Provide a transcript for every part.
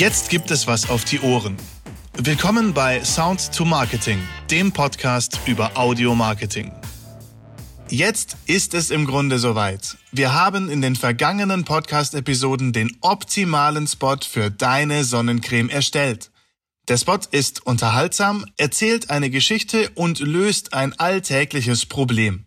Jetzt gibt es was auf die Ohren. Willkommen bei Sound to Marketing, dem Podcast über Audio Marketing. Jetzt ist es im Grunde soweit. Wir haben in den vergangenen Podcast-Episoden den optimalen Spot für deine Sonnencreme erstellt. Der Spot ist unterhaltsam, erzählt eine Geschichte und löst ein alltägliches Problem.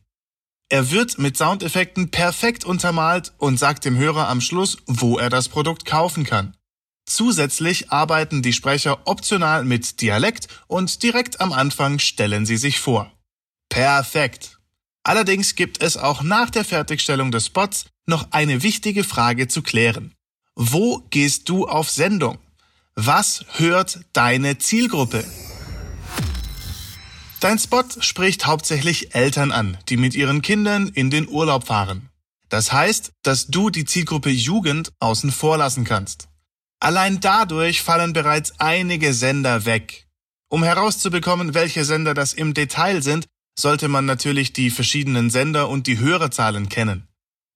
Er wird mit Soundeffekten perfekt untermalt und sagt dem Hörer am Schluss, wo er das Produkt kaufen kann. Zusätzlich arbeiten die Sprecher optional mit Dialekt und direkt am Anfang stellen sie sich vor. Perfekt. Allerdings gibt es auch nach der Fertigstellung des Spots noch eine wichtige Frage zu klären. Wo gehst du auf Sendung? Was hört deine Zielgruppe? Dein Spot spricht hauptsächlich Eltern an, die mit ihren Kindern in den Urlaub fahren. Das heißt, dass du die Zielgruppe Jugend außen vor lassen kannst. Allein dadurch fallen bereits einige Sender weg. Um herauszubekommen, welche Sender das im Detail sind, sollte man natürlich die verschiedenen Sender und die Hörerzahlen kennen.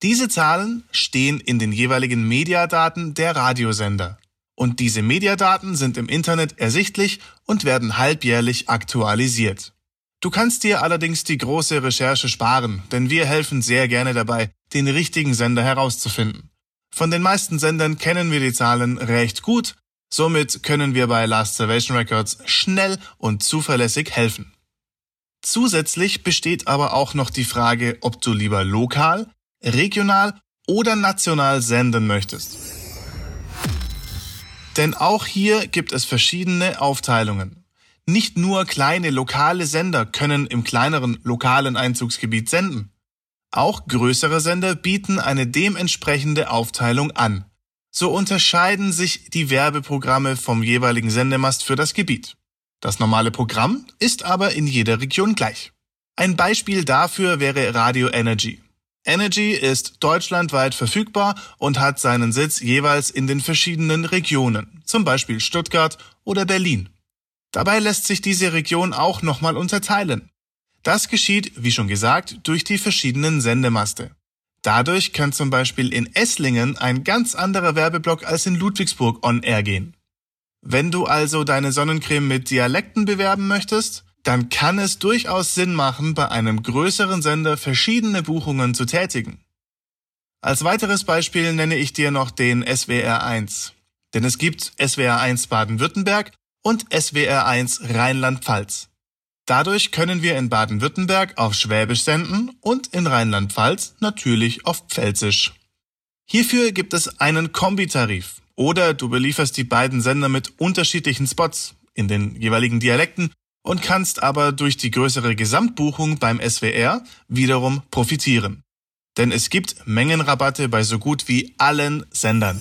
Diese Zahlen stehen in den jeweiligen Mediadaten der Radiosender und diese Mediadaten sind im Internet ersichtlich und werden halbjährlich aktualisiert. Du kannst dir allerdings die große Recherche sparen, denn wir helfen sehr gerne dabei, den richtigen Sender herauszufinden. Von den meisten Sendern kennen wir die Zahlen recht gut, somit können wir bei Last Salvation Records schnell und zuverlässig helfen. Zusätzlich besteht aber auch noch die Frage, ob du lieber lokal, regional oder national senden möchtest. Denn auch hier gibt es verschiedene Aufteilungen. Nicht nur kleine lokale Sender können im kleineren lokalen Einzugsgebiet senden. Auch größere Sender bieten eine dementsprechende Aufteilung an. So unterscheiden sich die Werbeprogramme vom jeweiligen Sendemast für das Gebiet. Das normale Programm ist aber in jeder Region gleich. Ein Beispiel dafür wäre Radio Energy. Energy ist deutschlandweit verfügbar und hat seinen Sitz jeweils in den verschiedenen Regionen, zum Beispiel Stuttgart oder Berlin. Dabei lässt sich diese Region auch nochmal unterteilen. Das geschieht, wie schon gesagt, durch die verschiedenen Sendemaste. Dadurch kann zum Beispiel in Esslingen ein ganz anderer Werbeblock als in Ludwigsburg on air gehen. Wenn du also deine Sonnencreme mit Dialekten bewerben möchtest, dann kann es durchaus Sinn machen, bei einem größeren Sender verschiedene Buchungen zu tätigen. Als weiteres Beispiel nenne ich dir noch den SWR1. Denn es gibt SWR1 Baden-Württemberg und SWR1 Rheinland-Pfalz. Dadurch können wir in Baden-Württemberg auf Schwäbisch senden und in Rheinland-Pfalz natürlich auf Pfälzisch. Hierfür gibt es einen Kombitarif oder du belieferst die beiden Sender mit unterschiedlichen Spots in den jeweiligen Dialekten und kannst aber durch die größere Gesamtbuchung beim SWR wiederum profitieren. Denn es gibt Mengenrabatte bei so gut wie allen Sendern.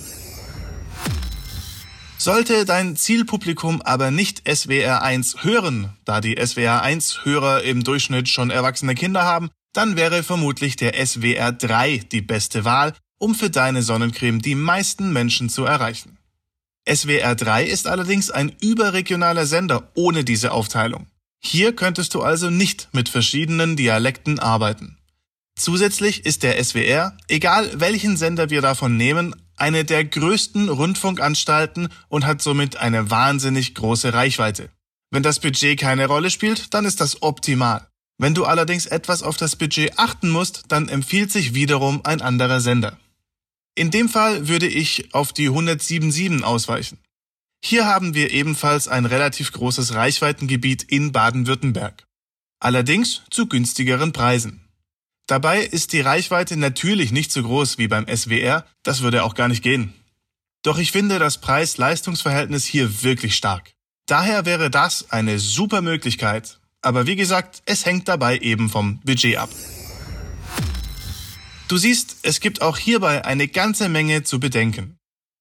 Sollte dein Zielpublikum aber nicht SWR 1 hören, da die SWR 1 Hörer im Durchschnitt schon erwachsene Kinder haben, dann wäre vermutlich der SWR 3 die beste Wahl, um für deine Sonnencreme die meisten Menschen zu erreichen. SWR 3 ist allerdings ein überregionaler Sender ohne diese Aufteilung. Hier könntest du also nicht mit verschiedenen Dialekten arbeiten. Zusätzlich ist der SWR, egal welchen Sender wir davon nehmen, eine der größten Rundfunkanstalten und hat somit eine wahnsinnig große Reichweite. Wenn das Budget keine Rolle spielt, dann ist das optimal. Wenn du allerdings etwas auf das Budget achten musst, dann empfiehlt sich wiederum ein anderer Sender. In dem Fall würde ich auf die 107.7 ausweichen. Hier haben wir ebenfalls ein relativ großes Reichweitengebiet in Baden-Württemberg. Allerdings zu günstigeren Preisen. Dabei ist die Reichweite natürlich nicht so groß wie beim SWR, das würde auch gar nicht gehen. Doch ich finde das Preis-Leistungs-Verhältnis hier wirklich stark. Daher wäre das eine super Möglichkeit. Aber wie gesagt, es hängt dabei eben vom Budget ab. Du siehst, es gibt auch hierbei eine ganze Menge zu bedenken.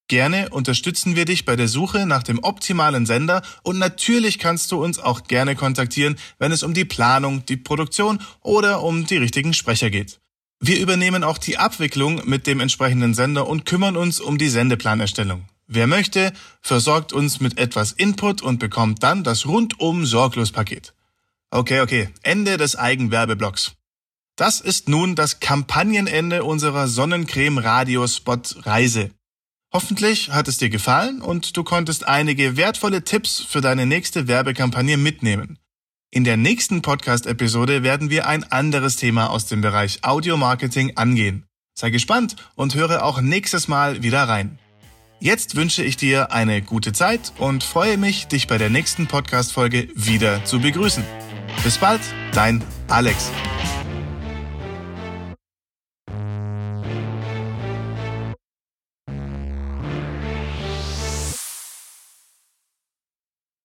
Gerne unterstützen wir dich bei der Suche nach dem optimalen Sender und natürlich kannst du uns auch gerne kontaktieren, wenn es um die Planung, die Produktion oder um die richtigen Sprecher geht. Wir übernehmen auch die Abwicklung mit dem entsprechenden Sender und kümmern uns um die Sendeplanerstellung. Wer möchte, versorgt uns mit etwas Input und bekommt dann das rundum sorglos Paket. Okay, okay, Ende des Eigenwerbeblocks. Das ist nun das Kampagnenende unserer Sonnencreme Radiospot Reise. Hoffentlich hat es dir gefallen und du konntest einige wertvolle Tipps für deine nächste Werbekampagne mitnehmen. In der nächsten Podcast-Episode werden wir ein anderes Thema aus dem Bereich Audio-Marketing angehen. Sei gespannt und höre auch nächstes Mal wieder rein. Jetzt wünsche ich dir eine gute Zeit und freue mich, dich bei der nächsten Podcast-Folge wieder zu begrüßen. Bis bald, dein Alex.